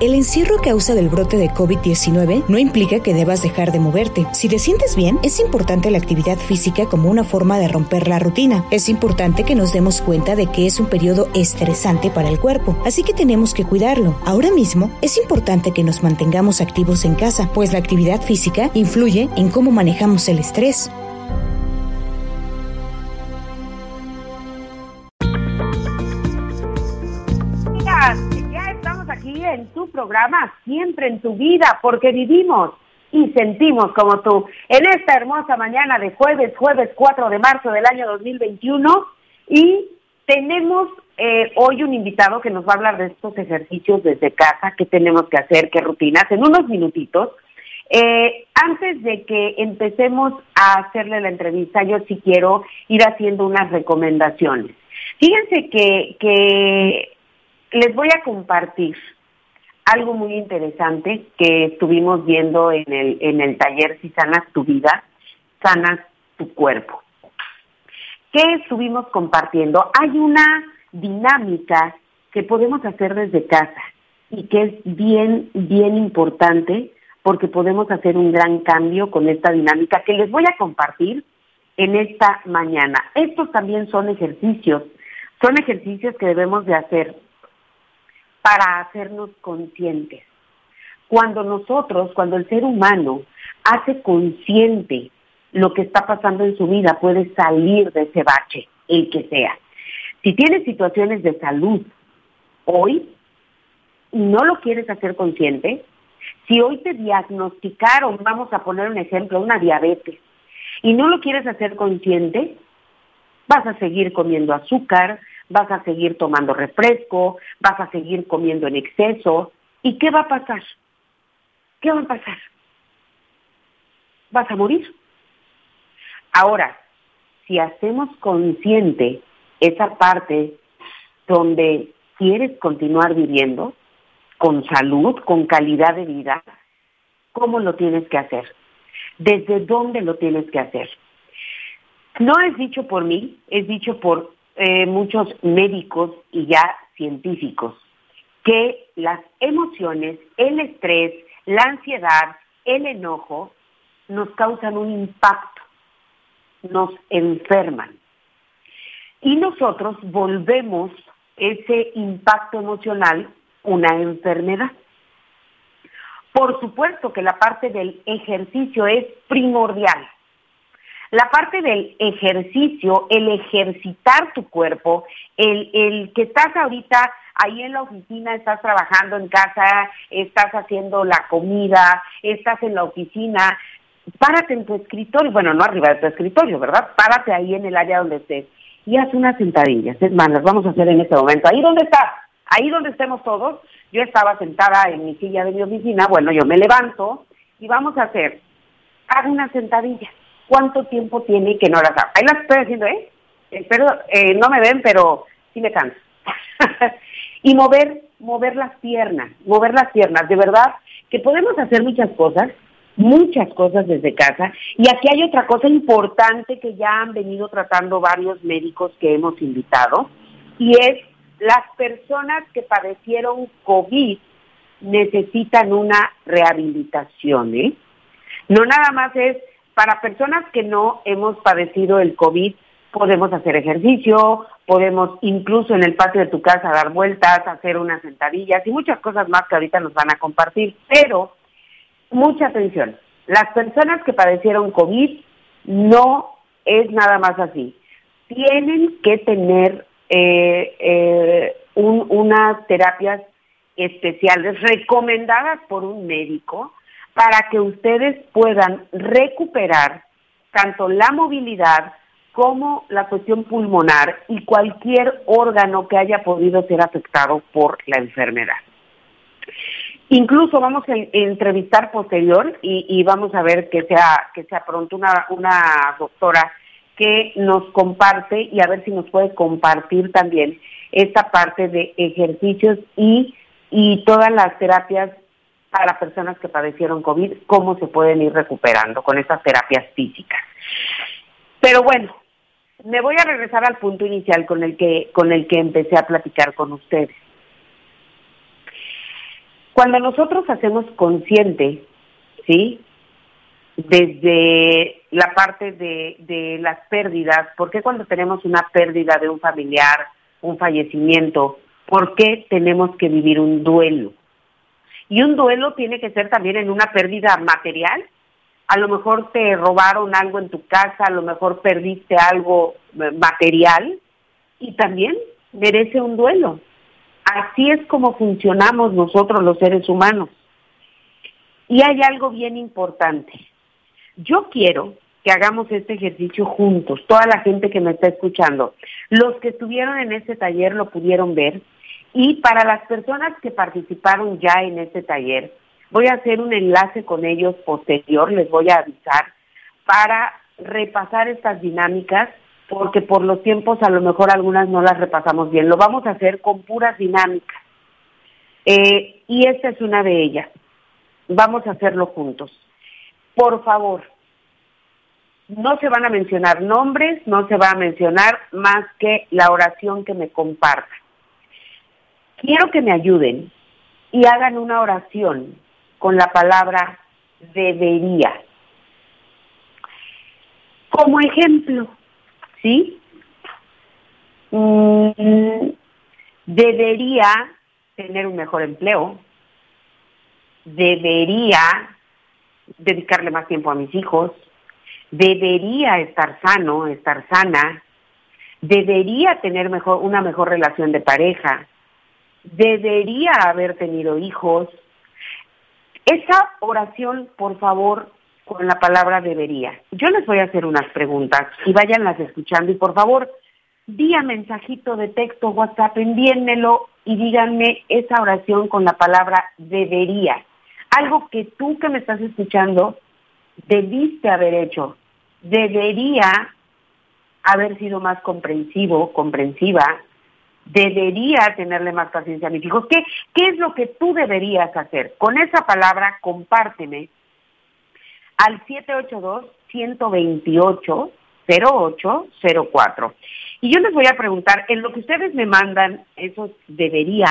El encierro a causa del brote de COVID-19 no implica que debas dejar de moverte. Si te sientes bien, es importante la actividad física como una forma de romper la rutina. Es importante que nos demos cuenta de que es un periodo estresante para el cuerpo, así que tenemos que cuidarlo. Ahora mismo es importante que nos mantengamos activos en casa, pues la actividad física influye en cómo manejamos el estrés. Programa, siempre en tu vida, porque vivimos y sentimos como tú. En esta hermosa mañana de jueves, jueves 4 de marzo del año 2021, y tenemos eh, hoy un invitado que nos va a hablar de estos ejercicios desde casa, qué tenemos que hacer, qué rutinas, en unos minutitos. Eh, antes de que empecemos a hacerle la entrevista, yo sí quiero ir haciendo unas recomendaciones. Fíjense que, que les voy a compartir algo muy interesante que estuvimos viendo en el, en el taller Si sanas tu vida, sanas tu cuerpo. ¿Qué estuvimos compartiendo? Hay una dinámica que podemos hacer desde casa y que es bien, bien importante porque podemos hacer un gran cambio con esta dinámica que les voy a compartir en esta mañana. Estos también son ejercicios, son ejercicios que debemos de hacer para hacernos conscientes. Cuando nosotros, cuando el ser humano hace consciente lo que está pasando en su vida, puede salir de ese bache, el que sea. Si tienes situaciones de salud hoy no lo quieres hacer consciente, si hoy te diagnosticaron, vamos a poner un ejemplo, una diabetes, y no lo quieres hacer consciente, vas a seguir comiendo azúcar, vas a seguir tomando refresco, vas a seguir comiendo en exceso. ¿Y qué va a pasar? ¿Qué va a pasar? Vas a morir. Ahora, si hacemos consciente esa parte donde quieres continuar viviendo con salud, con calidad de vida, ¿cómo lo tienes que hacer? ¿Desde dónde lo tienes que hacer? No es dicho por mí, es dicho por eh, muchos médicos y ya científicos, que las emociones, el estrés, la ansiedad, el enojo, nos causan un impacto, nos enferman. Y nosotros volvemos ese impacto emocional una enfermedad. Por supuesto que la parte del ejercicio es primordial. La parte del ejercicio, el ejercitar tu cuerpo, el, el que estás ahorita ahí en la oficina, estás trabajando en casa, estás haciendo la comida, estás en la oficina, párate en tu escritorio, bueno, no arriba de tu escritorio, ¿verdad? Párate ahí en el área donde estés y haz unas sentadillas. Es más, las vamos a hacer en este momento. Ahí donde estás, ahí donde estemos todos, yo estaba sentada en mi silla de mi oficina, bueno, yo me levanto y vamos a hacer, haz una sentadilla cuánto tiempo tiene que no las hago. Ahí las estoy haciendo, ¿eh? Espero, eh, no me ven, pero sí me canso. y mover, mover las piernas, mover las piernas, de verdad, que podemos hacer muchas cosas, muchas cosas desde casa. Y aquí hay otra cosa importante que ya han venido tratando varios médicos que hemos invitado, y es las personas que padecieron COVID necesitan una rehabilitación, ¿eh? No nada más es para personas que no hemos padecido el COVID, podemos hacer ejercicio, podemos incluso en el patio de tu casa dar vueltas, hacer unas sentadillas y muchas cosas más que ahorita nos van a compartir. Pero, mucha atención, las personas que padecieron COVID no es nada más así. Tienen que tener eh, eh, unas terapias especiales recomendadas por un médico para que ustedes puedan recuperar tanto la movilidad como la cuestión pulmonar y cualquier órgano que haya podido ser afectado por la enfermedad. Incluso vamos a entrevistar posterior y, vamos a ver que sea, que sea pronto una, una doctora que nos comparte y a ver si nos puede compartir también esta parte de ejercicios y, y todas las terapias para personas que padecieron COVID, cómo se pueden ir recuperando con esas terapias físicas. Pero bueno, me voy a regresar al punto inicial con el que, con el que empecé a platicar con ustedes. Cuando nosotros hacemos consciente, ¿sí? Desde la parte de, de las pérdidas, ¿por qué cuando tenemos una pérdida de un familiar, un fallecimiento, por qué tenemos que vivir un duelo? Y un duelo tiene que ser también en una pérdida material. A lo mejor te robaron algo en tu casa, a lo mejor perdiste algo eh, material y también merece un duelo. Así es como funcionamos nosotros los seres humanos. Y hay algo bien importante. Yo quiero que hagamos este ejercicio juntos, toda la gente que me está escuchando. Los que estuvieron en este taller lo pudieron ver. Y para las personas que participaron ya en este taller, voy a hacer un enlace con ellos posterior, les voy a avisar, para repasar estas dinámicas porque por los tiempos a lo mejor algunas no las repasamos bien. Lo vamos a hacer con puras dinámicas. Eh, y esta es una de ellas. Vamos a hacerlo juntos. Por favor, no se van a mencionar nombres, no se va a mencionar más que la oración que me compartan. Quiero que me ayuden y hagan una oración con la palabra debería. Como ejemplo, ¿sí? Mm, debería tener un mejor empleo, debería dedicarle más tiempo a mis hijos, debería estar sano, estar sana, debería tener mejor, una mejor relación de pareja, debería haber tenido hijos. Esa oración, por favor, con la palabra debería. Yo les voy a hacer unas preguntas y váyanlas escuchando y por favor, día mensajito de texto, WhatsApp, envíenmelo y díganme esa oración con la palabra debería. Algo que tú que me estás escuchando debiste haber hecho. Debería haber sido más comprensivo, comprensiva. Debería tenerle más paciencia a mis hijos. ¿Qué, ¿Qué es lo que tú deberías hacer? Con esa palabra, compárteme al 782-128-0804. Y yo les voy a preguntar, en lo que ustedes me mandan, eso debería,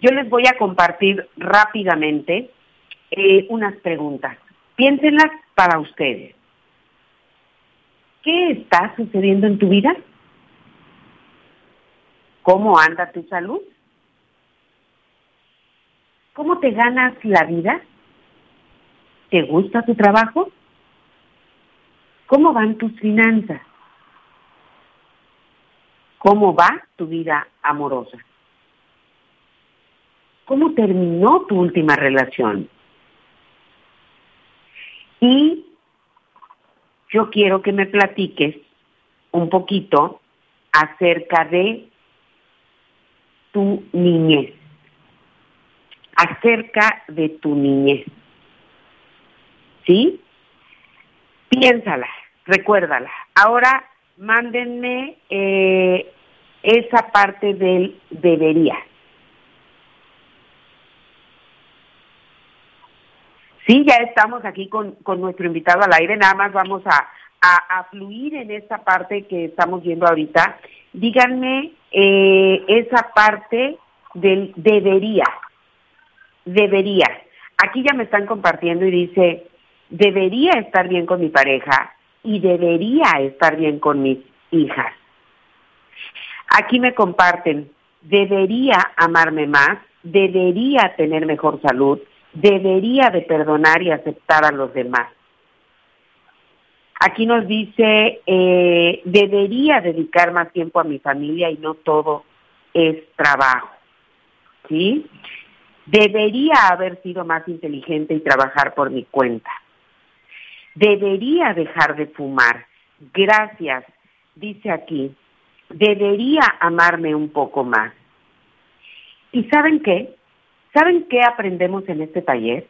yo les voy a compartir rápidamente eh, unas preguntas. Piénsenlas para ustedes. ¿Qué está sucediendo en tu vida? ¿Cómo anda tu salud? ¿Cómo te ganas la vida? ¿Te gusta tu trabajo? ¿Cómo van tus finanzas? ¿Cómo va tu vida amorosa? ¿Cómo terminó tu última relación? Y yo quiero que me platiques un poquito acerca de niñez, acerca de tu niñez. ¿sí? Piénsala, recuérdala. Ahora mándenme eh, esa parte del debería. Sí, ya estamos aquí con, nuestro invitado al aire, nada más vamos a, a, fluir en esa parte que estamos viendo ahorita. Díganme eh, esa parte del debería, debería. Aquí ya me están compartiendo y dice, debería estar bien con mi pareja y debería estar bien con mis hijas. Aquí me comparten, debería amarme más, debería tener mejor salud, debería de perdonar y aceptar a los demás. Aquí nos dice, eh, debería dedicar más tiempo a mi familia y no todo es trabajo. ¿Sí? Debería haber sido más inteligente y trabajar por mi cuenta debería dejar de fumar. Gracias, dice aquí, debería amarme un poco más. ¿Y saben qué? ¿Saben qué aprendemos en este taller?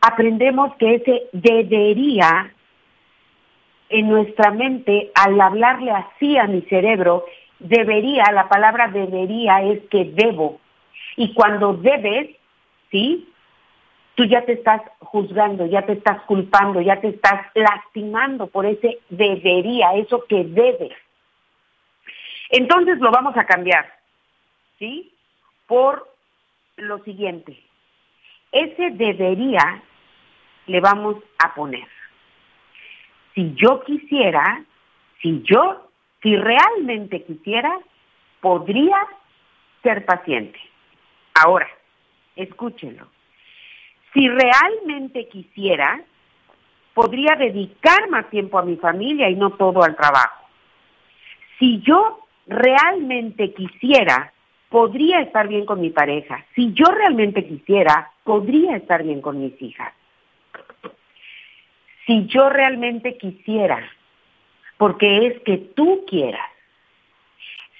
Aprendemos que ese debería en nuestra mente, al hablarle así a mi cerebro, debería, la palabra debería es que debo. Y cuando debes, ¿sí? tú ya te estás juzgando, ya te estás culpando, ya te estás lastimando por ese debería, eso que debes. Entonces lo vamos a cambiar, ¿sí? Por lo siguiente, ese debería le vamos a poner. Si yo quisiera, si yo, si realmente quisiera, podría ser paciente. Ahora, escúchenlo. Si realmente quisiera, podría dedicar más tiempo a mi familia y no todo al trabajo. Si yo realmente quisiera, podría estar bien con mi pareja. Si yo realmente quisiera, podría estar bien con mis hijas. Si yo realmente quisiera, porque es que tú quieras.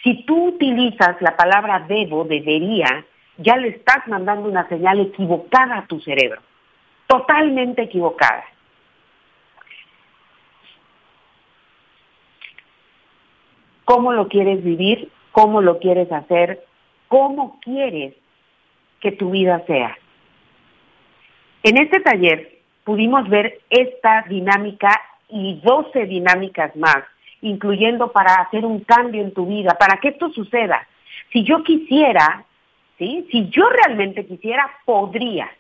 Si tú utilizas la palabra debo, debería, ya le estás mandando una señal equivocada a tu cerebro, totalmente equivocada. ¿Cómo lo quieres vivir? ¿Cómo lo quieres hacer? ¿Cómo quieres que tu vida sea? En este taller pudimos ver esta dinámica y 12 dinámicas más, incluyendo para hacer un cambio en tu vida, para que esto suceda. Si yo quisiera, ¿sí? Si yo realmente quisiera, podría.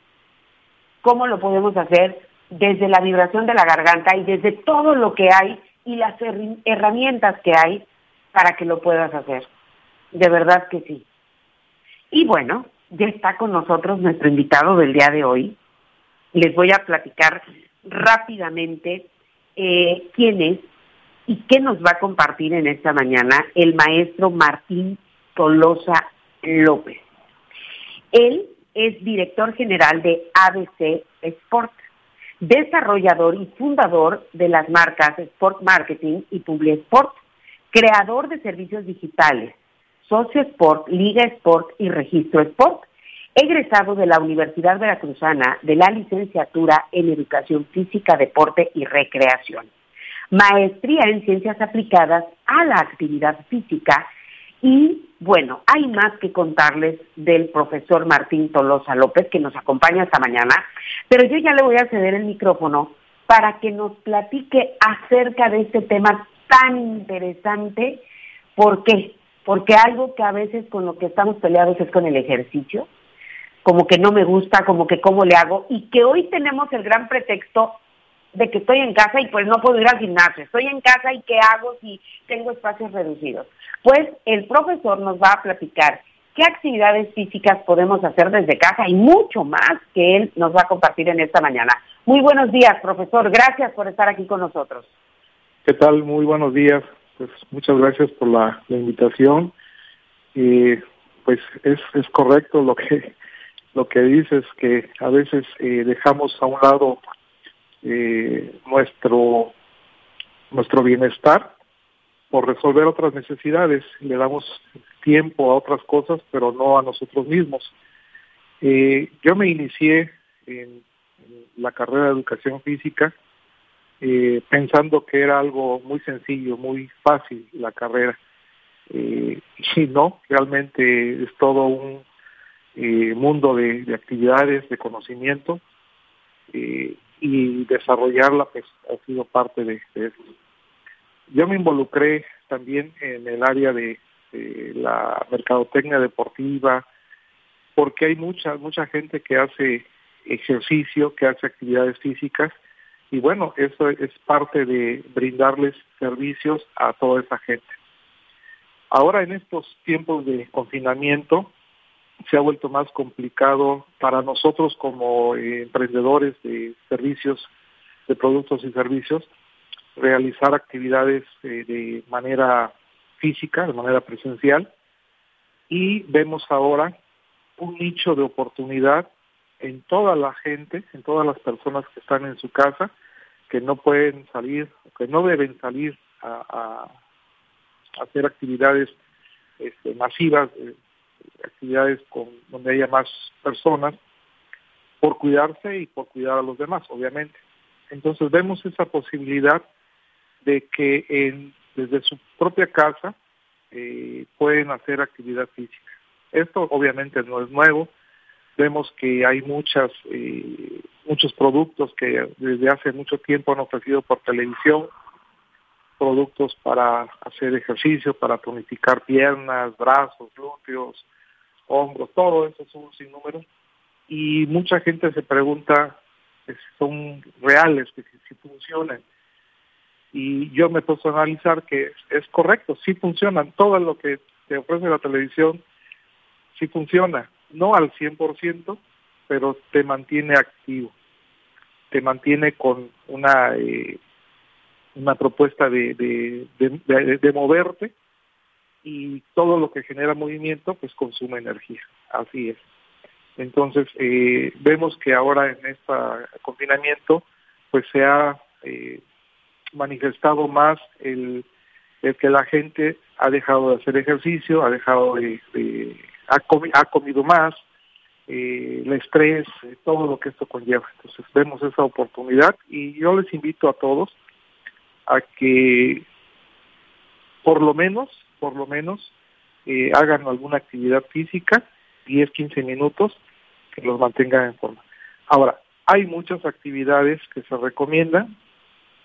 ¿Cómo lo podemos hacer? Desde la vibración de la garganta y desde todo lo que hay y las herramientas que hay para que lo puedas hacer. De verdad que sí. Y bueno, ya está con nosotros nuestro invitado del día de hoy. Les voy a platicar rápidamente eh, quién es y qué nos va a compartir en esta mañana el maestro Martín Tolosa López. Él es director general de ABC Sport, desarrollador y fundador de las marcas Sport Marketing y Publi Sport, creador de servicios digitales, Socio Sport, Liga Sport y Registro Sport, egresado de la Universidad Veracruzana de la licenciatura en Educación Física, Deporte y Recreación, maestría en Ciencias Aplicadas a la Actividad Física y bueno, hay más que contarles del profesor Martín Tolosa López, que nos acompaña esta mañana, pero yo ya le voy a ceder el micrófono para que nos platique acerca de este tema tan interesante. ¿Por qué? Porque algo que a veces con lo que estamos peleados es con el ejercicio, como que no me gusta, como que cómo le hago, y que hoy tenemos el gran pretexto de que estoy en casa y pues no puedo ir al gimnasio, estoy en casa y qué hago si tengo espacios reducidos. Pues el profesor nos va a platicar qué actividades físicas podemos hacer desde casa y mucho más que él nos va a compartir en esta mañana. Muy buenos días, profesor. Gracias por estar aquí con nosotros. ¿Qué tal? Muy buenos días. Pues muchas gracias por la, invitación. Y pues es, es correcto lo que lo que dices que a veces eh, dejamos a un lado eh, nuestro nuestro bienestar por resolver otras necesidades le damos tiempo a otras cosas pero no a nosotros mismos. Eh, yo me inicié en, la carrera de educación física pensando que era algo muy sencillo muy fácil la carrera y no realmente es todo un mundo de, actividades de conocimiento y desarrollarla pues ha sido parte de, eso. Yo me involucré también en el área de, la mercadotecnia deportiva, porque hay mucha, mucha gente que hace ejercicio, que hace actividades físicas, y bueno, eso es parte de brindarles servicios a toda esa gente. Ahora en estos tiempos de confinamiento, se ha vuelto más complicado para nosotros como eh, emprendedores de servicios, de productos y servicios, realizar actividades eh, de manera física, de manera presencial, y vemos ahora un nicho de oportunidad en toda la gente, en todas las personas que están en su casa, que no pueden salir, que no deben salir a, hacer actividades este, masivas, eh, actividades con, donde haya más personas, por cuidarse y por cuidar a los demás, obviamente. Entonces vemos esa posibilidad de que en, desde su propia casa eh, pueden hacer actividad física. Esto obviamente no es nuevo. Vemos que hay muchas eh, muchos productos que desde hace mucho tiempo han ofrecido por televisión, productos para hacer ejercicio, para tonificar piernas, brazos, glúteos, hombros, todo eso es un sinnúmero. Y mucha gente se pregunta si son reales, que si, funcionan. Y yo me puedo analizar que es, correcto, sí funcionan, todo lo que te ofrece la televisión sí funciona, no al 100%, pero te mantiene activo, te mantiene con una, eh, una propuesta de, de, de, moverte y todo lo que genera movimiento pues consume energía, así es. Entonces eh, vemos que ahora en este confinamiento pues se ha eh, manifestado más el, el, que la gente ha dejado de hacer ejercicio, ha dejado de, ha, ha comido más, eh, el estrés, eh, todo lo que esto conlleva. Entonces vemos esa oportunidad y yo les invito a todos a que por lo menos, por lo menos, eh, hagan alguna actividad física, 10, 15 minutos, que los mantengan en forma. Ahora, hay muchas actividades que se recomiendan,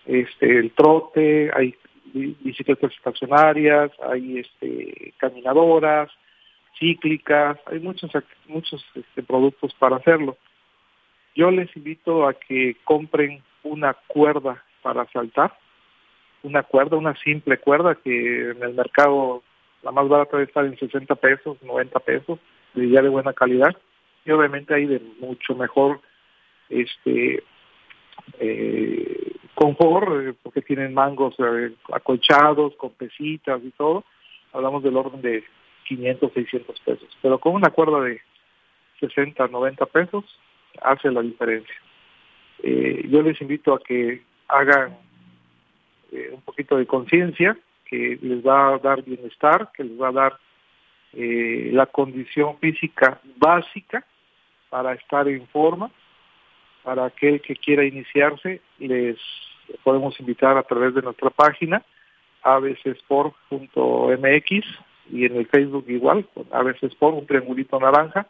este, el trote, hay bicicletas estacionarias, hay este, caminadoras, cíclicas, hay muchos, muchos este, productos para hacerlo. Yo les invito a que compren una cuerda para saltar, una cuerda, una simple cuerda que en el mercado la más barata debe estar en 60 pesos, 90 pesos, de ya de buena calidad, y obviamente hay de mucho mejor este eh, confort, eh, porque tienen mangos eh, acolchados, con pesitas y todo, hablamos del orden de 500, 600 pesos. Pero con una cuerda de 60, 90 pesos hace la diferencia. Eh, yo les invito a que hagan eh, un poquito de conciencia, que les va a dar bienestar, que les va a dar eh, la condición física básica para estar en forma. Para aquel que quiera iniciarse, les podemos invitar a través de nuestra página abcsport.mx y en el Facebook igual, a veces por un triangulito naranja,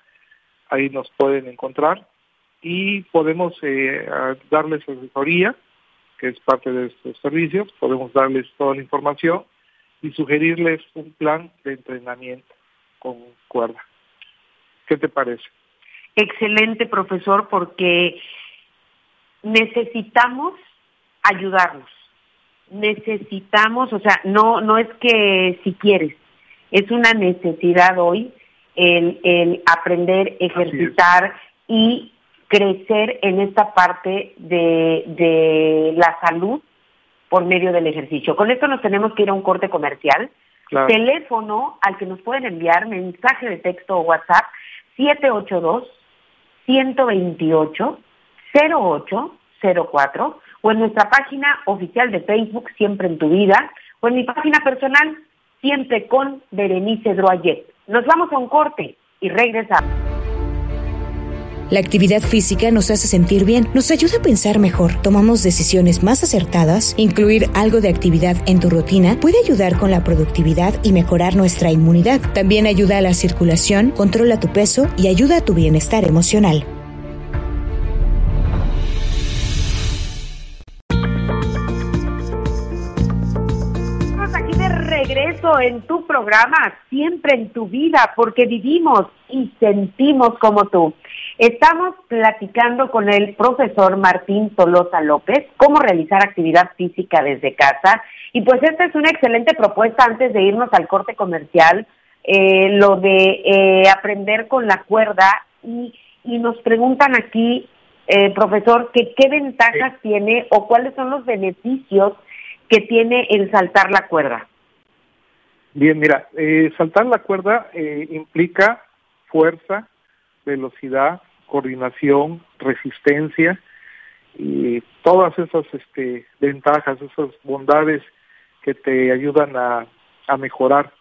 ahí nos pueden encontrar y podemos eh, darles asesoría, que es parte de estos servicios, podemos darles toda la información y sugerirles un plan de entrenamiento con cuerda. ¿Qué te parece? Excelente, profesor, porque necesitamos ayudarnos. Necesitamos, o sea, no no es que si quieres, es una necesidad hoy el, aprender, ejercitar y crecer en esta parte de, la salud por medio del ejercicio. Con esto nos tenemos que ir a un corte comercial. Teléfono al que nos pueden enviar mensaje de texto o WhatsApp 782 128 0804 o en nuestra página oficial de Facebook Siempre en tu vida o en mi página personal siempre con Berenice Droyet. Nos vamos a un corte y regresamos. La actividad física nos hace sentir bien, nos ayuda a pensar mejor, tomamos decisiones más acertadas, incluir algo de actividad en tu rutina puede ayudar con la productividad y mejorar nuestra inmunidad. También ayuda a la circulación, controla tu peso y ayuda a tu bienestar emocional. regreso en tu programa, siempre en tu vida, porque vivimos y sentimos como tú. Estamos platicando con el profesor Martín Tolosa López cómo realizar actividad física desde casa. Y pues esta es una excelente propuesta antes de irnos al corte comercial, eh, lo de eh, aprender con la cuerda. Y, y nos preguntan aquí, eh, profesor, que qué ventajas tiene o cuáles son los beneficios que tiene el saltar la cuerda. Bien, mira, eh, saltar la cuerda eh, implica fuerza, velocidad, coordinación, resistencia y todas esas este, ventajas, esas bondades que te ayudan a, mejorar.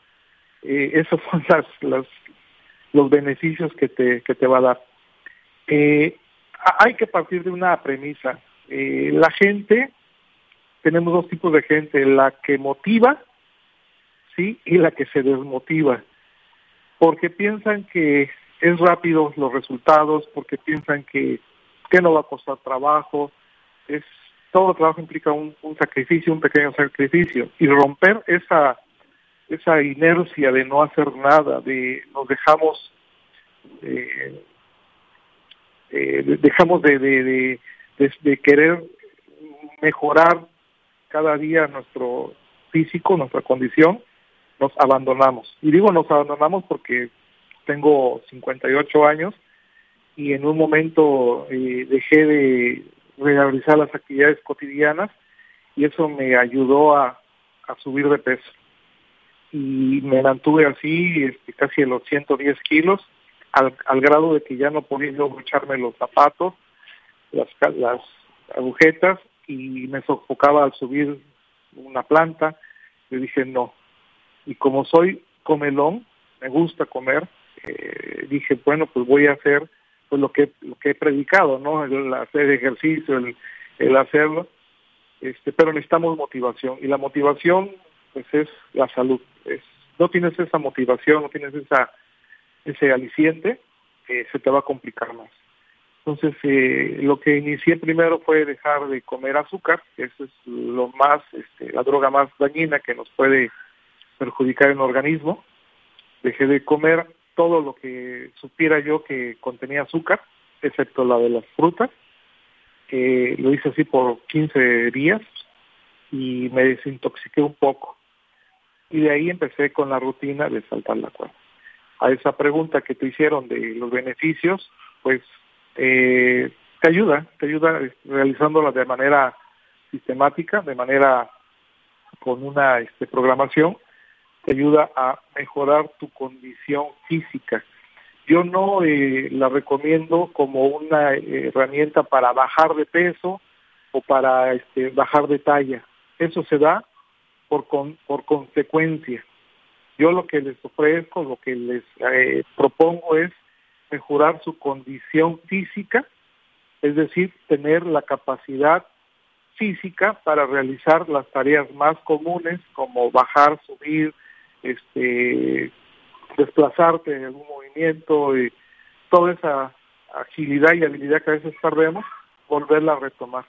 Eh, esos son las, los beneficios que te, que te va a dar. hay que partir de una premisa. la gente, tenemos dos tipos de gente, la que motiva ¿sí? Y la que se desmotiva, porque piensan que es rápido los resultados, porque piensan que, que no va a costar trabajo, es todo trabajo implica un, sacrificio, un pequeño sacrificio, y romper esa esa inercia de no hacer nada, de nos dejamos eh, eh, dejamos de, de, de, querer mejorar cada día nuestro físico, nuestra condición, nos abandonamos. Y digo nos abandonamos porque tengo 58 años y en un momento eh, dejé de realizar las actividades cotidianas y eso me ayudó a, subir de peso. Y me mantuve así este, casi en los 110 kilos, al, grado de que ya no podía yo echarme los zapatos, las, las agujetas y me sofocaba al subir una planta. Le dije no. Y como soy comelón, me gusta comer, eh, dije, bueno, pues voy a hacer pues lo que, lo que he predicado, ¿no? El hacer ejercicio, el, el hacerlo. Este, pero necesitamos motivación y la motivación pues es la salud. Es, no tienes esa motivación, no tienes esa ese aliciente, eh, se te va a complicar más. Entonces, eh, lo que inicié primero fue dejar de comer azúcar, que eso es lo más, este, la droga más dañina que nos puede perjudicar en el organismo. Dejé de comer todo lo que supiera yo que contenía azúcar, excepto la de las frutas. que lo hice así por 15 días y me desintoxiqué un poco. Y de ahí empecé con la rutina de saltar la cuerda. A esa pregunta que te hicieron de los beneficios, pues eh, te ayuda, te ayuda realizándola de manera sistemática, de manera con una este, programación te ayuda a mejorar tu condición física. Yo no eh, la recomiendo como una eh, herramienta para bajar de peso o para este, bajar de talla. Eso se da por, por consecuencia. Yo lo que les ofrezco, lo que les eh, propongo es mejorar su condición física, es decir, tener la capacidad física para realizar las tareas más comunes como bajar, subir, este, desplazarte en algún movimiento y toda esa agilidad y habilidad que a veces perdemos, volverla a retomar.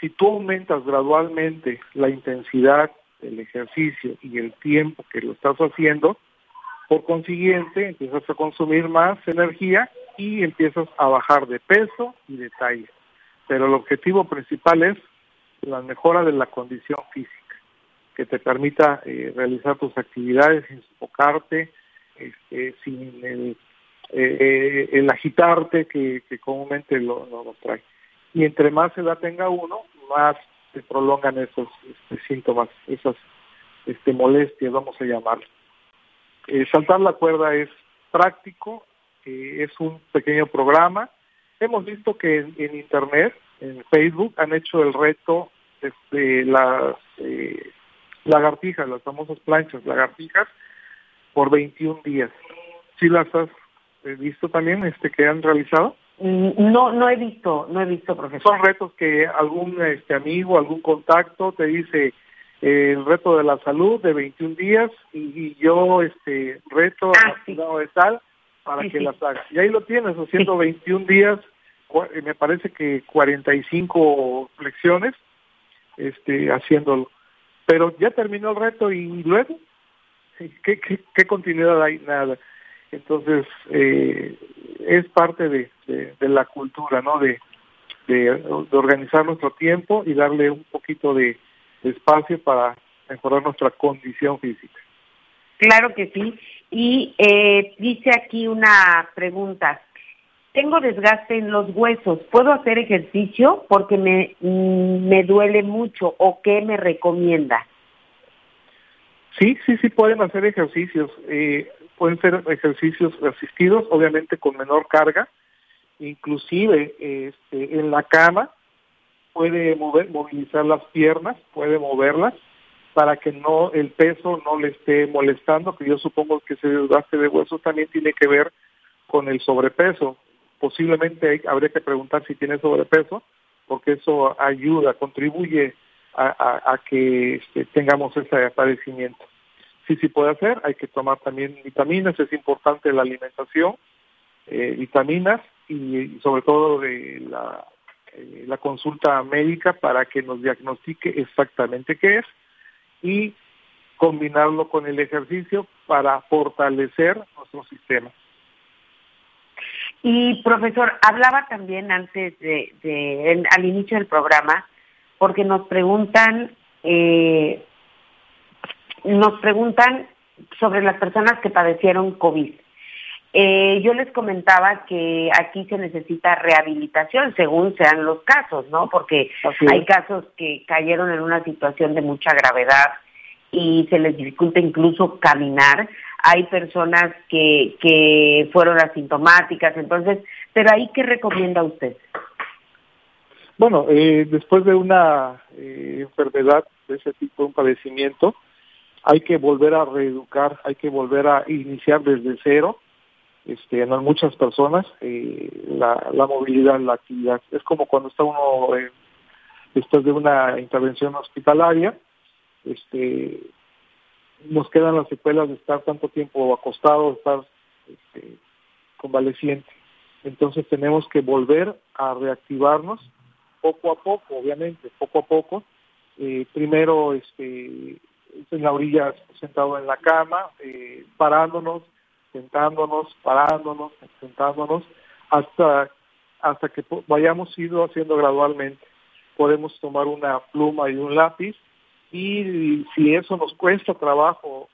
Si tú aumentas gradualmente la intensidad del ejercicio y el tiempo que lo estás haciendo, por consiguiente empiezas a consumir más energía y empiezas a bajar de peso y de talla. Pero el objetivo principal es la mejora de la condición física que te permita eh, realizar tus actividades sin sofocarte, este, sin el, eh, el agitarte que, comúnmente lo, lo, trae. Y entre más edad tenga uno, más se prolongan esos este, síntomas, esas este, molestias, vamos a llamarlo. Eh, saltar la cuerda es práctico, es un pequeño programa. Hemos visto que en, Internet, en Facebook, han hecho el reto desde las lagartijas, las famosas planchas lagartijas, por 21 días. ¿Sí las has eh, visto también este que han realizado? Mm, no, no he visto, no he visto, profesor. Son retos que algún este amigo, algún contacto te dice eh, el reto de la salud de 21 días y, yo este reto ah, de tal para que las hagas. Y ahí lo tienes, haciendo 21 días, eh, me parece que 45 flexiones, este, haciéndolo pero ya terminó el reto y luego, ¿qué, qué, continuidad hay? Nada. Entonces, eh, es parte de, la cultura, ¿no? De, de, organizar nuestro tiempo y darle un poquito de, espacio para mejorar nuestra condición física. Claro que sí. Y eh, dice aquí una pregunta. Tengo desgaste en los huesos. ¿Puedo hacer ejercicio? Porque me, mm, me duele mucho. ¿O qué me recomienda? Sí, sí, sí pueden hacer ejercicios. Eh, pueden ser ejercicios asistidos, obviamente con menor carga. Inclusive este, en la cama puede mover, movilizar las piernas, puede moverlas para que no el peso no le esté molestando, que yo supongo que ese desgaste de huesos también tiene que ver con el sobrepeso posiblemente habría que preguntar si tiene sobrepeso, porque eso ayuda, contribuye a, que este, tengamos ese padecimiento. Sí, sí puede hacer, hay que tomar también vitaminas, es importante la alimentación, eh, vitaminas y, sobre todo de eh, la consulta médica para que nos diagnostique exactamente qué es y combinarlo con el ejercicio para fortalecer nuestro sistema. Y profesor, hablaba también antes de, al inicio del programa, porque nos preguntan, eh, nos preguntan sobre las personas que padecieron COVID. Eh, yo les comentaba que aquí se necesita rehabilitación según sean los casos, ¿no? Porque hay casos que cayeron en una situación de mucha gravedad y se les dificulta incluso caminar. Hay personas que, que fueron asintomáticas, entonces, pero ahí, ¿qué recomienda usted? Bueno, eh, después de una eh, enfermedad de ese tipo, un padecimiento, hay que volver a reeducar, hay que volver a iniciar desde cero, este, en muchas personas, eh, la, la, movilidad, la actividad. Es como cuando está uno después de una intervención hospitalaria, este, nos quedan las secuelas de estar tanto tiempo acostado, estar este, convaleciente. Entonces tenemos que volver a reactivarnos poco a poco, obviamente, poco a poco. Eh, primero, este, en la orilla, sentado en la cama, eh, parándonos, sentándonos, parándonos, sentándonos, hasta, hasta que vayamos ido haciendo gradualmente. Podemos tomar una pluma y un lápiz y si eso nos cuesta trabajo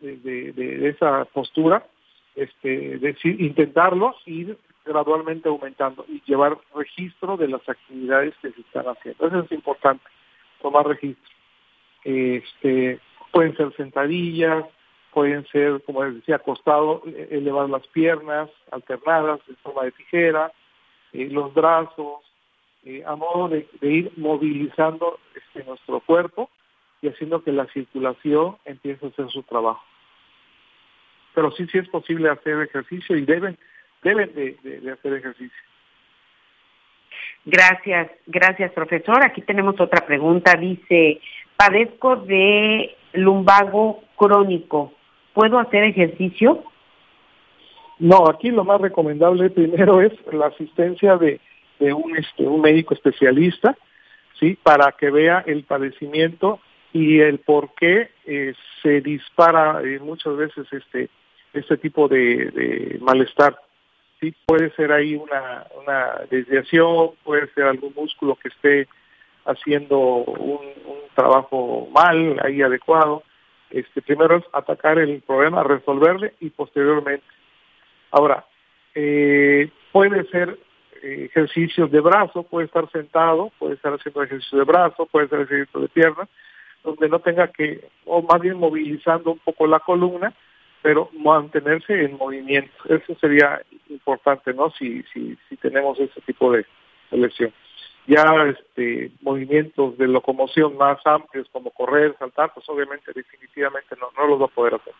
de, esa postura, este, decir, intentarlo, ir gradualmente aumentando y llevar registro de las actividades que se están haciendo. Eso es importante, tomar registro. Este, pueden ser sentadillas, pueden ser, como les decía, acostado, e-, elevar las piernas alternadas en forma de tijera, eh, los brazos, eh, a modo de, ir movilizando este, nuestro cuerpo y haciendo que la circulación empiece a hacer su trabajo. Pero sí, sí es posible hacer ejercicio y deben, deben de hacer ejercicio. Gracias, gracias profesor. Aquí tenemos otra pregunta. Dice, padezco de lumbago crónico. ¿Puedo hacer ejercicio? No, aquí lo más recomendable primero es la asistencia de, un, este, un médico especialista, ¿sí? Para que vea el padecimiento y el por qué eh, se dispara eh, muchas veces este, este tipo de, malestar. Sí, puede ser ahí una, una desviación, puede ser algún músculo que esté haciendo un, trabajo mal, ahí adecuado, este, primero es atacar el problema, resolverle y posteriormente. Ahora, eh, puede ser ejercicios de brazo, puede estar sentado, puede estar haciendo ejercicio de brazo, puede ser ejercicio de pierna, donde no tenga que, o más bien movilizando un poco la columna, pero mantenerse en movimiento. Eso sería importante, ¿no? Si, si, si tenemos ese tipo de, lesión ya este, movimientos de locomoción más amplios como correr, saltar, pues obviamente definitivamente no, no los va a poder hacer.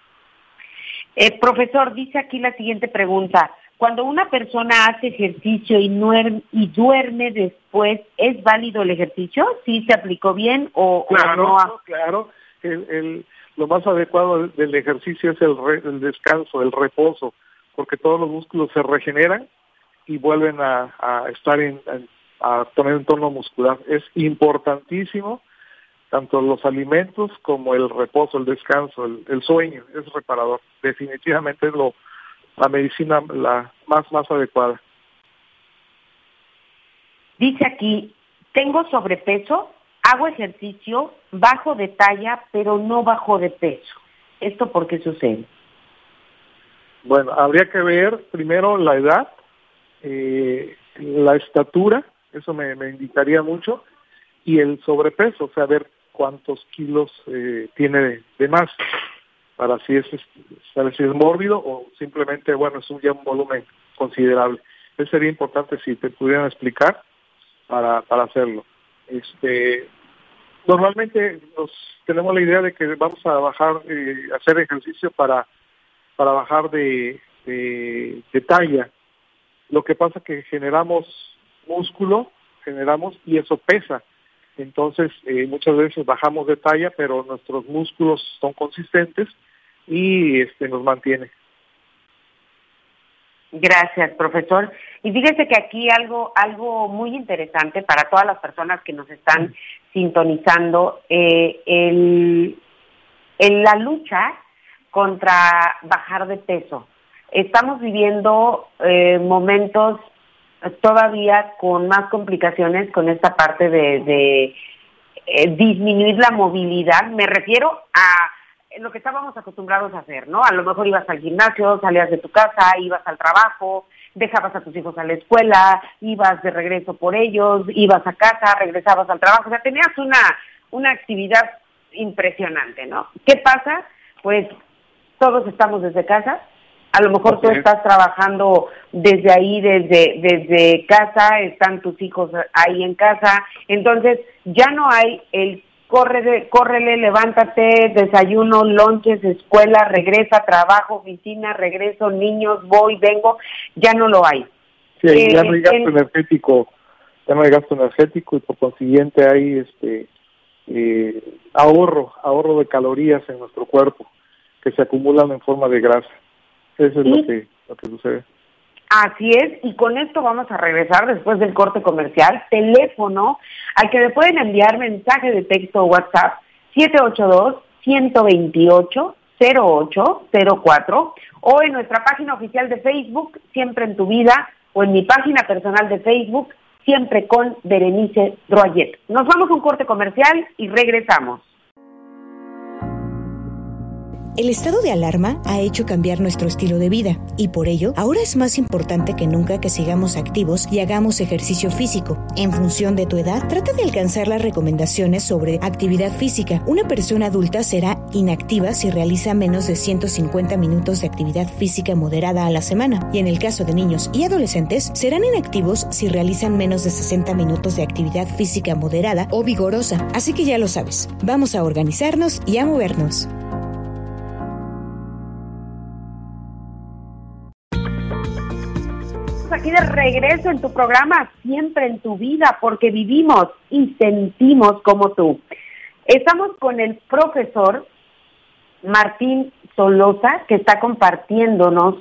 Eh, profesor, dice aquí la siguiente pregunta. Cuando una persona hace ejercicio y, duerme, y duerme después, ¿es válido el ejercicio? ¿Sí se aplicó bien o, claro, no? Claro, el, el, lo más adecuado del ejercicio es el, el descanso, el reposo, porque todos los músculos se regeneran y vuelven a, a estar en, en a tener un tono muscular. Es importantísimo tanto los alimentos como el reposo, el descanso, el, sueño, es reparador. Definitivamente es lo, la medicina la más, más adecuada. Dice aquí, tengo sobrepeso, hago ejercicio, bajo de talla, pero no bajo de peso. ¿Esto por qué sucede? Bueno, habría que ver primero la edad, eh, la estatura eso me, indicaría mucho, y el sobrepeso, saber cuántos kilos eh, tiene de, más, para si es, saber si es mórbido o simplemente, bueno, es un, volumen considerable. Eso sería importante si te pudieran explicar para, para hacerlo. Este, normalmente tenemos la idea de que vamos a bajar, eh, hacer ejercicio para, para bajar de, de, de talla. Lo que pasa que generamos músculo generamos y eso pesa. Entonces, eh, muchas veces bajamos de talla, pero nuestros músculos son consistentes y este nos mantiene. Gracias, profesor. Y fíjese que aquí algo, algo muy interesante para todas las personas que nos están sintonizando, eh, el, la lucha contra bajar de peso. estamos viviendo eh, momentos todavía con más complicaciones con esta parte de, eh, disminuir la movilidad. Me refiero a lo que estábamos acostumbrados a hacer, ¿no? A lo mejor ibas al gimnasio, salías de tu casa, ibas al trabajo, dejabas a tus hijos a la escuela, ibas de regreso por ellos, ibas a casa, regresabas al trabajo, o sea, tenías una, una actividad impresionante, ¿no? ¿Qué pasa? Pues todos estamos desde casa, a lo mejor tú estás trabajando desde ahí, desde, desde casa, están tus hijos ahí en casa, entonces ya no hay el corre, córrele, levántate, desayuno, lonches, escuela, regresa, trabajo, oficina, regreso, niños, voy, vengo, ya no lo hay. Sí, ya no hay gasto energético, ya no hay gasto energético y por consiguiente hay este eh, ahorro, ahorro de calorías en nuestro cuerpo que se acumulan en forma de grasa. Eso es lo, que, lo que sucede. Así es, y con esto vamos a regresar después del corte comercial. Teléfono al que le pueden enviar mensaje de texto o WhatsApp 782-128-0804 o en nuestra página oficial de Facebook, Siempre en tu Vida, o en mi página personal de Facebook, Siempre con Berenice Droyet. Nos vamos a un corte comercial y regresamos. El estado de alarma ha hecho cambiar nuestro estilo de vida y por ello ahora es más importante que nunca que sigamos activos y hagamos ejercicio físico. En función de tu edad, trata de alcanzar las recomendaciones sobre actividad física. Una persona adulta será inactiva si realiza menos de 150 minutos de actividad física moderada a la semana y en el caso de niños y adolescentes serán inactivos si realizan menos de 60 minutos de actividad física moderada o vigorosa. Así que ya lo sabes, vamos a organizarnos y a movernos. De regreso en tu programa, siempre en tu vida, porque vivimos y sentimos como tú. Estamos con el profesor Martín Solosa, que está compartiéndonos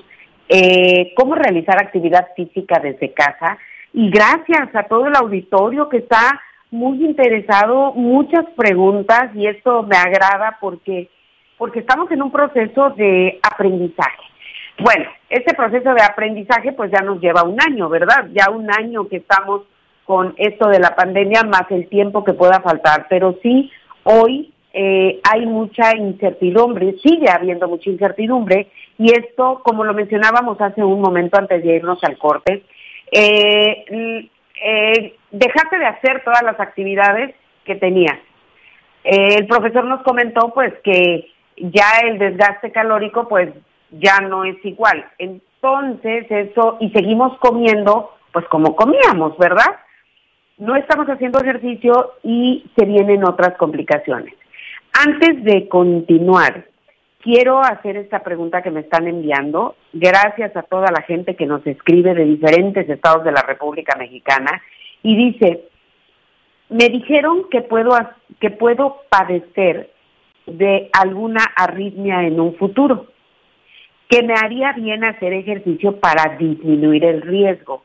eh, cómo realizar actividad física desde casa. Y gracias a todo el auditorio que está muy interesado, muchas preguntas, y esto me agrada porque, porque estamos en un proceso de aprendizaje. Bueno, este proceso de aprendizaje pues ya nos lleva un año, ¿verdad? Ya un año que estamos con esto de la pandemia más el tiempo que pueda faltar, pero sí hoy eh, hay mucha incertidumbre, sigue habiendo mucha incertidumbre y esto, como lo mencionábamos hace un momento antes de irnos al corte, eh, eh, dejaste de hacer todas las actividades que tenías. Eh, el profesor nos comentó pues que ya el desgaste calórico pues ya no es igual. Entonces, eso, y seguimos comiendo, pues como comíamos, ¿verdad? No estamos haciendo ejercicio y se vienen otras complicaciones. Antes de continuar, quiero hacer esta pregunta que me están enviando, gracias a toda la gente que nos escribe de diferentes estados de la República Mexicana, y dice, me dijeron que puedo, que puedo padecer de alguna arritmia en un futuro que me haría bien hacer ejercicio para disminuir el riesgo.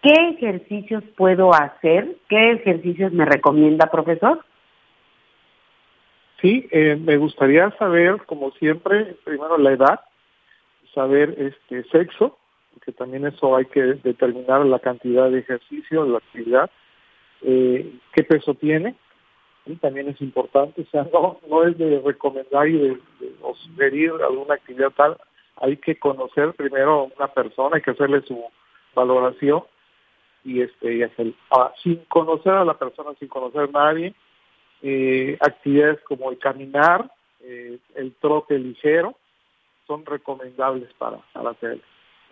¿Qué ejercicios puedo hacer? ¿Qué ejercicios me recomienda, profesor? Sí, eh, me gustaría saber, como siempre, primero la edad, saber este sexo, porque también eso hay que determinar la cantidad de ejercicio, la actividad, eh, qué peso tiene, también es importante, o sea, no, no es de recomendar y de, de sugerir alguna actividad tal, hay que conocer primero a una persona, hay que hacerle su valoración y este y hacer, ah, sin conocer a la persona, sin conocer a nadie, eh, actividades como el caminar, eh, el trote ligero, son recomendables para, para hacer.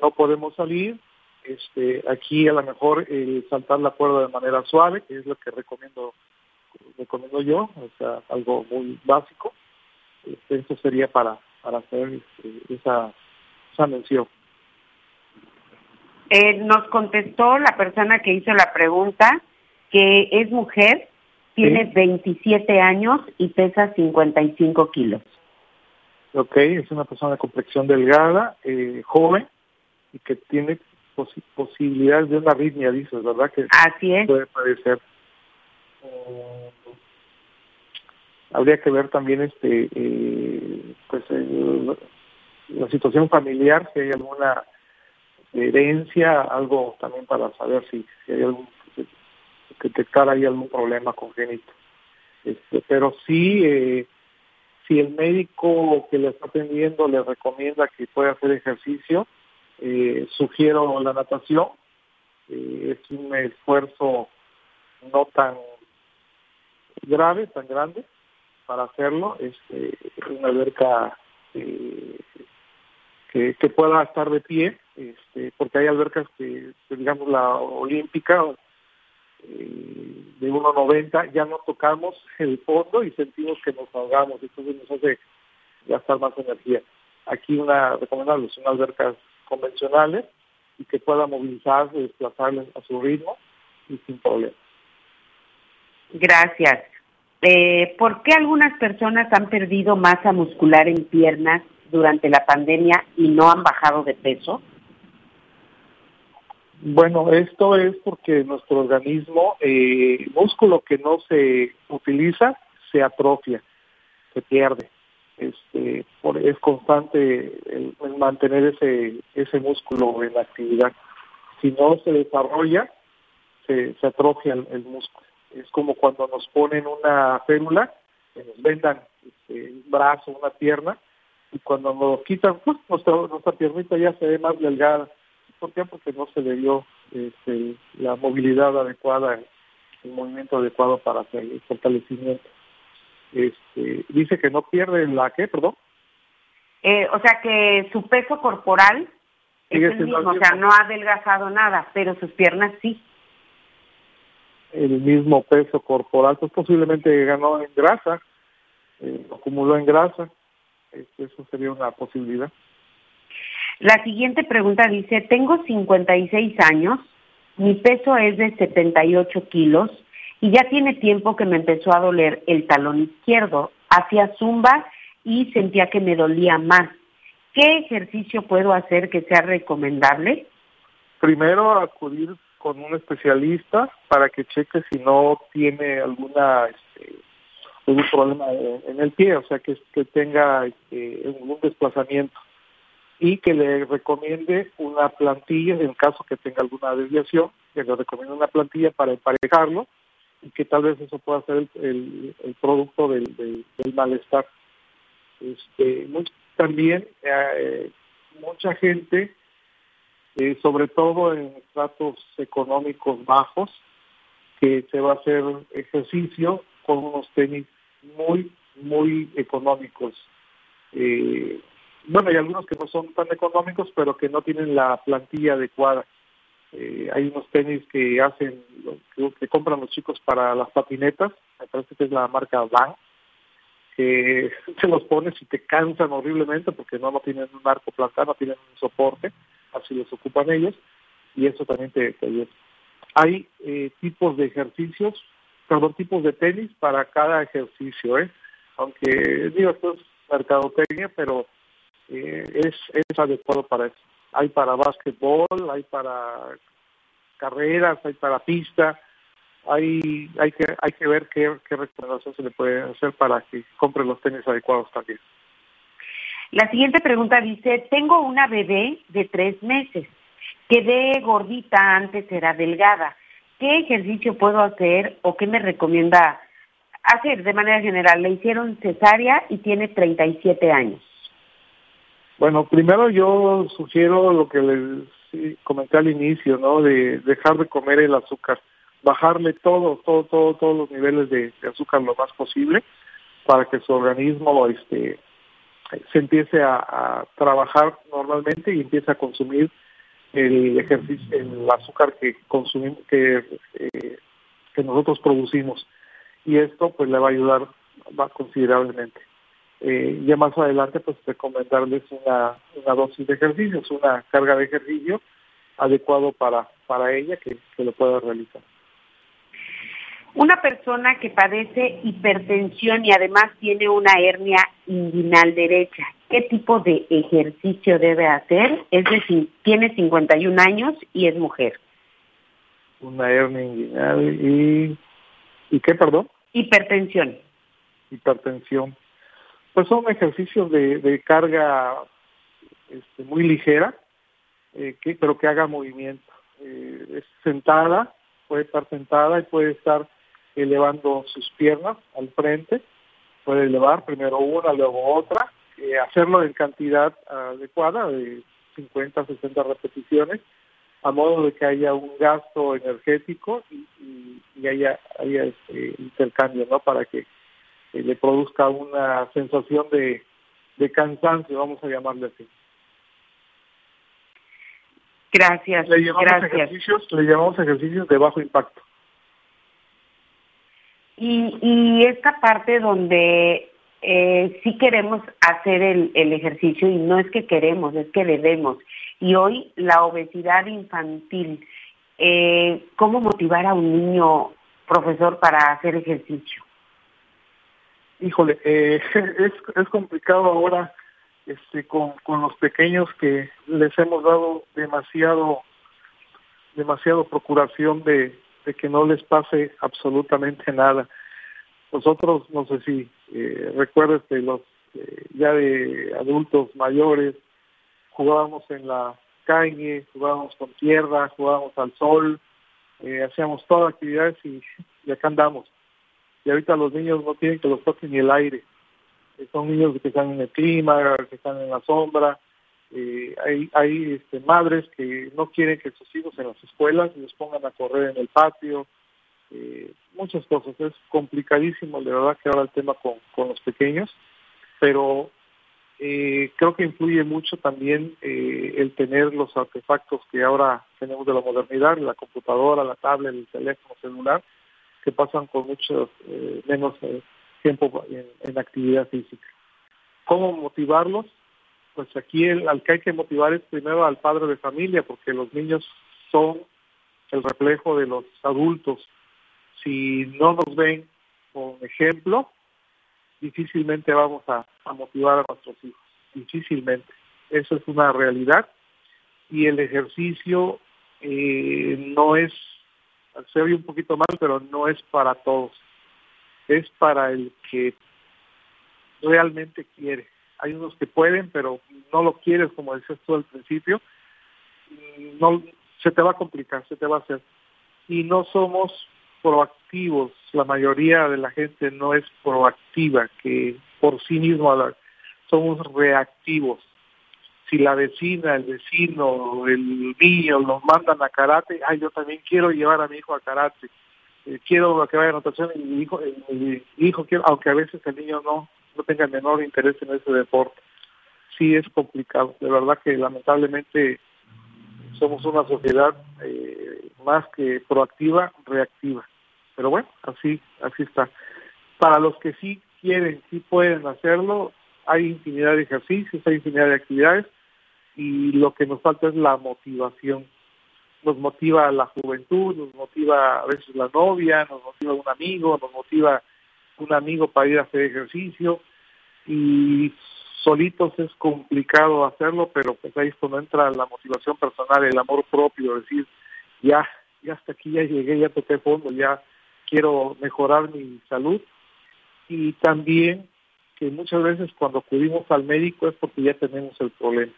No podemos salir, este, aquí a lo mejor saltar la cuerda de manera suave, que es lo que recomiendo recomiendo yo, o sea, algo muy básico. Este, eso sería para para hacer este, esa, esa mención. Eh, nos contestó la persona que hizo la pregunta que es mujer, tiene 27 años y pesa 55 kilos. Ok, es una persona de complexión delgada, eh, joven y que tiene posibilidades de una arritmia, dices, ¿verdad? Que Así es. Puede parecer. Eh, habría que ver también este eh, pues la situación familiar, si hay alguna herencia, algo también para saber si, hay algún, detectar ahí algún problema congénito. Este, pero sí, eh, si el médico que le está atendiendo le recomienda que pueda hacer ejercicio, eh, sugiero la natación. Eh, es un esfuerzo no tan grave, tan grande para hacerlo. Este, una alberca eh, que, pueda estar de pie, este, porque hay albercas que, digamos, la olímpica eh, de 1.90 ya no tocamos el fondo y sentimos que nos ahogamos, entonces nos hace gastar más energía. Aquí una recomendable son albercas convencionales y que pueda movilizarse, desplazarse a su ritmo y sin problema. Gracias. Eh, ¿Por qué algunas personas han perdido masa muscular en piernas durante la pandemia y no han bajado de peso? Bueno, esto es porque nuestro organismo, eh, músculo que no se utiliza, se atrofia, se pierde. Este, es constante el, mantener ese, ese músculo en actividad. Si no se desarrolla, se, se atrofia el músculo es como cuando nos ponen una férula, que nos vendan este, un brazo, una pierna, y cuando nos quitan, pues nuestra, nuestra piernita ya se ve más delgada. ¿Por qué? Porque no se le dio este, la movilidad adecuada, el movimiento adecuado para hacer el fortalecimiento. Este, dice que no pierde la qué, perdón. Eh, o sea que su peso corporal es el mismo, o sea, no ha adelgazado nada, pero sus piernas sí el mismo peso corporal, pues posiblemente ganó en grasa, eh, acumuló en grasa, este, eso sería una posibilidad. La siguiente pregunta dice, tengo 56 años, mi peso es de 78 kilos y ya tiene tiempo que me empezó a doler el talón izquierdo. Hacía zumba y sentía que me dolía más. ¿Qué ejercicio puedo hacer que sea recomendable? Primero acudir con un especialista para que cheque si no tiene alguna este, algún problema en el pie, o sea que, que tenga este, algún desplazamiento y que le recomiende una plantilla en caso que tenga alguna desviación, que le recomiende una plantilla para emparejarlo y que tal vez eso pueda ser el, el, producto del, del, malestar. Este, también eh, mucha gente eh, sobre todo en estratos económicos bajos, que se va a hacer ejercicio con unos tenis muy, muy económicos. Eh, bueno, hay algunos que no son tan económicos, pero que no tienen la plantilla adecuada. Eh, hay unos tenis que hacen, que, que, compran los chicos para las patinetas, me parece que es la marca Van, que se los pones y te cansan horriblemente porque no, no tienen un arco plantado, no tienen un soporte así los ocupan ellos, y eso también te, ayuda. Hay eh, tipos de ejercicios, perdón, tipos de tenis para cada ejercicio, ¿eh? Aunque, digo, esto es mercadotecnia, pero eh, es, es adecuado para eso. Hay para básquetbol, hay para carreras, hay para pista, hay, hay, que, hay que ver qué, qué recomendación se le puede hacer para que compre los tenis adecuados también. La siguiente pregunta dice, tengo una bebé de tres meses, quedé gordita, antes era delgada. ¿Qué ejercicio puedo hacer o qué me recomienda hacer de manera general? Le hicieron cesárea y tiene 37 años. Bueno, primero yo sugiero lo que les comenté al inicio, ¿no? De dejar de comer el azúcar, bajarle todo, todo, todo, todos los niveles de, de azúcar lo más posible para que su organismo este, se empiece a, trabajar normalmente y empiece a consumir el ejercicio, el azúcar que consumimos, que, eh, nosotros producimos. Y esto pues le va a ayudar más considerablemente. Eh, ya más adelante pues recomendarles una, una dosis de ejercicios, una carga de ejercicio adecuado para, para ella que, que lo pueda realizar. Una persona que padece hipertensión y además tiene una hernia inguinal derecha, ¿qué tipo de ejercicio debe hacer? Es decir, tiene 51 años y es mujer. Una hernia inguinal y... ¿Y qué, perdón? Hipertensión. Hipertensión. Pues son ejercicios de, de carga este, muy ligera, eh, que, pero que haga movimiento. Eh, es sentada, puede estar sentada y puede estar elevando sus piernas al frente, puede elevar primero una, luego otra, eh, hacerlo en cantidad adecuada de 50, 60 repeticiones, a modo de que haya un gasto energético y, haya, haya este intercambio, ¿no? Para que le produzca una sensación de, de cansancio, vamos a llamarle así. Gracias. Le llamamos gracias. ejercicios, le llamamos ejercicios de bajo impacto. Y, y esta parte donde eh, sí queremos hacer el, ejercicio y no es que queremos, es que debemos. Y hoy la obesidad infantil, eh, ¿cómo motivar a un niño, profesor, para hacer ejercicio? Híjole, eh, es, es complicado ahora este, con, con los pequeños que les hemos dado demasiado, demasiado procuración de, de que no les pase absolutamente nada. Nosotros, no sé si eh, recuerdes que los eh, ya de adultos mayores jugábamos en la calle, jugábamos con tierra, jugábamos al sol, eh, hacíamos todas actividades y, y acá andamos. Y ahorita los niños no tienen que los toquen ni el aire. Son niños que están en el clima, que están en la sombra. Eh, hay hay este, madres que no quieren que sus hijos en las escuelas les pongan a correr en el patio. Eh, muchas cosas. Es complicadísimo, de verdad, que ahora el tema con, los pequeños, pero eh, creo que influye mucho también el tener los artefactos que ahora tenemos de la modernidad, la computadora, la tablet, el teléfono celular, que pasan con mucho menos tiempo en, actividad física. ¿Cómo motivarlos? Pues aquí el, al que hay que motivar es primero al padre de familia, porque los niños son el reflejo de los adultos. Si no nos ven con ejemplo, difícilmente vamos a, motivar a nuestros hijos, difícilmente. Eso es una realidad y el ejercicio eh, no es se oye un poquito mal, pero no es para todos. Es para el que realmente quiere. Hay unos que pueden, pero no lo quieres, como decías tú al principio. No, se te va a complicar, se te va a hacer. Y no somos proactivos. La mayoría de la gente no es proactiva, que por sí mismo somos reactivos si la vecina, el vecino, el niño nos mandan a karate, ay, yo también quiero llevar a mi hijo a karate, eh, quiero que vaya a natación y mi hijo, eh, mi hijo quiero, aunque a veces el niño no, no tenga el menor interés en ese deporte. Sí es complicado, de verdad que lamentablemente somos una sociedad eh, más que proactiva, reactiva. Pero bueno, así, así está. Para los que sí quieren, sí pueden hacerlo, hay infinidad de ejercicios, hay infinidad de actividades y lo que nos falta es la motivación. Nos motiva la juventud, nos motiva a veces la novia, nos motiva un amigo, nos motiva un amigo para ir a hacer ejercicio y solitos es complicado hacerlo, pero pues ahí es cuando entra la motivación personal, el amor propio, decir, ya, ya hasta aquí ya llegué, ya toqué fondo, ya quiero mejorar mi salud. Y también que muchas veces cuando acudimos al médico es porque ya tenemos el problema.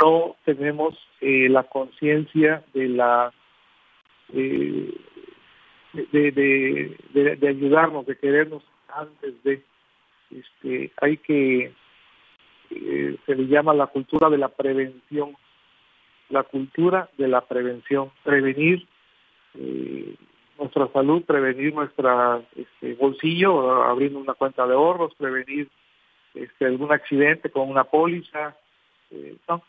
No tenemos eh, la conciencia de la eh, de, de, de, ayudarnos, de querernos antes de este hay que eh, se le llama la cultura de la prevención la cultura de la prevención prevenir eh, nuestra salud prevenir nuestra este, bolsillo abriendo una cuenta de ahorros prevenir este, algún accidente con una póliza eh, no,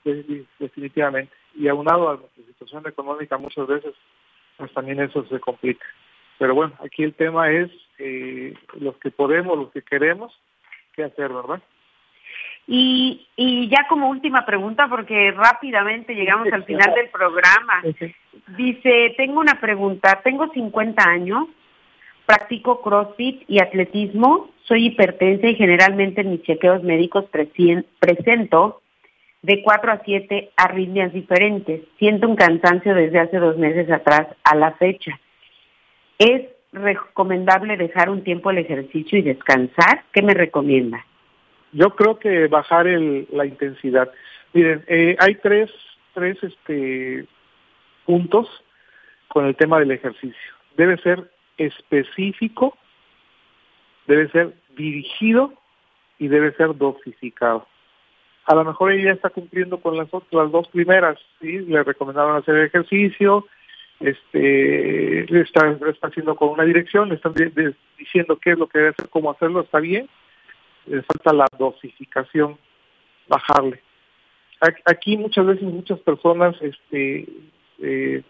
definitivamente. Y aunado a nuestra situación económica muchas veces, pues también eso se complica. Pero bueno, aquí el tema es eh, los que podemos, los que queremos, qué hacer, ¿verdad? Y, y ya como última pregunta, porque rápidamente llegamos al final del programa. Dice, tengo una pregunta, tengo 50 años, practico CrossFit y atletismo, soy hipertensa y generalmente en mis chequeos médicos presento de 4 a 7 arritmias diferentes. Siento un cansancio desde hace dos meses atrás a la fecha. ¿Es recomendable dejar un tiempo el ejercicio y descansar? ¿Qué me recomienda? Yo creo que bajar el, la intensidad. Miren, eh, hay tres, tres este, puntos con el tema del ejercicio. Debe ser específico, debe ser dirigido y debe ser dosificado. A lo mejor ella está cumpliendo con las, las dos primeras, ¿sí? le recomendaron hacer ejercicio, este, está, está haciendo con una dirección, le están diciendo qué es lo que debe hacer, cómo hacerlo, está bien, le falta la dosificación, bajarle. Aquí muchas veces muchas personas este, eh,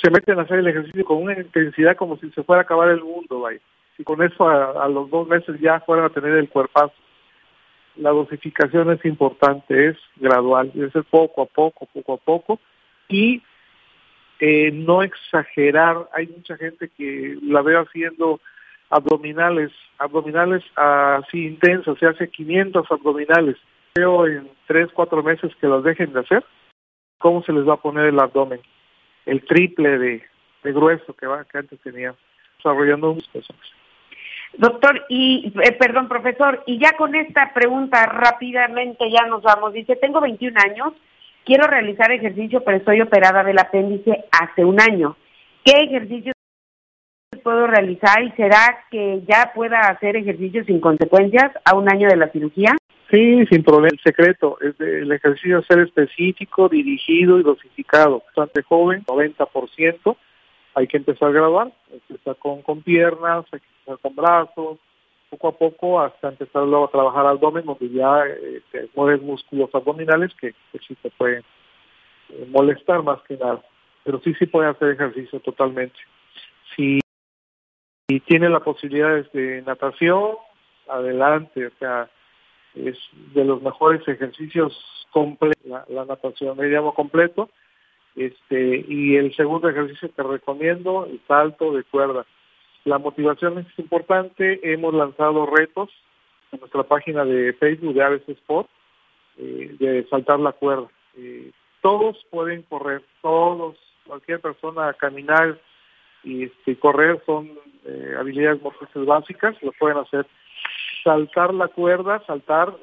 se meten a hacer el ejercicio con una intensidad como si se fuera a acabar el mundo, vaya. Y con eso a, los dos meses ya fueran a tener el cuerpazo. La dosificación es importante, es gradual, debe ser poco a poco, poco a poco. Y eh, no exagerar. Hay mucha gente que la veo haciendo abdominales, abdominales así intensos, se hace 500 abdominales. Veo en 3, 4 meses que los dejen de hacer, ¿cómo se les va a poner el abdomen? El triple de, grueso que, va, que antes tenía, desarrollando un Doctor, y eh, perdón, profesor, y ya con esta pregunta rápidamente ya nos vamos. Dice, tengo 21 años, quiero realizar ejercicio, pero estoy operada del apéndice hace un año. ¿Qué ejercicio puedo realizar y será que ya pueda hacer ejercicio sin consecuencias a un año de la cirugía? Sí, sin problema. El secreto es el ejercicio ser específico, dirigido y dosificado. Bastante joven, 90%. Hay que empezar a graduar, empezar con, con piernas, hay que empezar con brazos, poco a poco hasta empezar luego a trabajar abdomen, donde ya eh, mueves músculos abdominales que, sí te pueden eh, molestar más que nada. Pero sí, sí puede hacer ejercicio totalmente. Si, si tiene la posibilidad de natación, adelante, o sea, es de los mejores ejercicios completos, la, natación, me llamo completo. Este, y el segundo ejercicio que recomiendo, el salto de cuerda la motivación es importante. Hemos lanzado retos en nuestra página de Facebook de Aves Sport eh, de saltar la cuerda. Eh, todos pueden correr, todos, cualquier persona caminar y este, correr son eh, habilidades motrices básicas, lo pueden hacer. Saltar la cuerda, saltar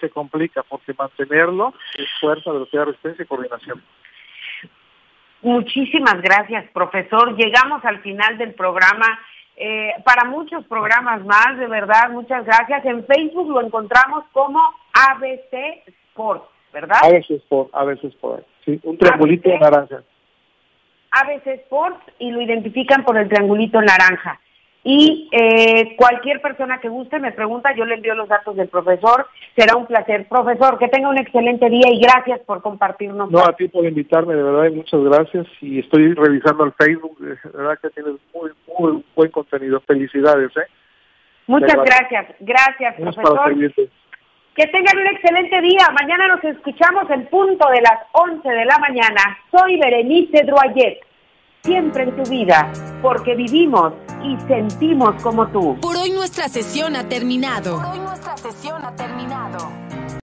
se complica porque mantenerlo es fuerza, velocidad, resistencia y coordinación. Muchísimas gracias, profesor. Llegamos al final del programa. Eh, para muchos programas más, de verdad, muchas gracias. En Facebook lo encontramos como ABC Sport, ¿verdad? ABC Sport, ABC Sport, sí, un triangulito naranja. ABC Sport y lo identifican por el triangulito naranja. Y eh, cualquier persona que guste me pregunta, yo le envío los datos del profesor. Será un placer. Profesor, que tenga un excelente día y gracias por compartirnos. No, a ti por invitarme, de verdad, y muchas gracias. Y estoy revisando el Facebook, de verdad que tienes muy, muy buen contenido. Felicidades, ¿eh? Muchas gracias. Gracias, profesor. Que tengan un excelente día. Mañana nos escuchamos en punto de las 11 de la mañana. Soy Berenice Droyet siempre en tu vida, porque vivimos y sentimos como tú. Por hoy nuestra sesión ha terminado. Por hoy nuestra sesión ha terminado.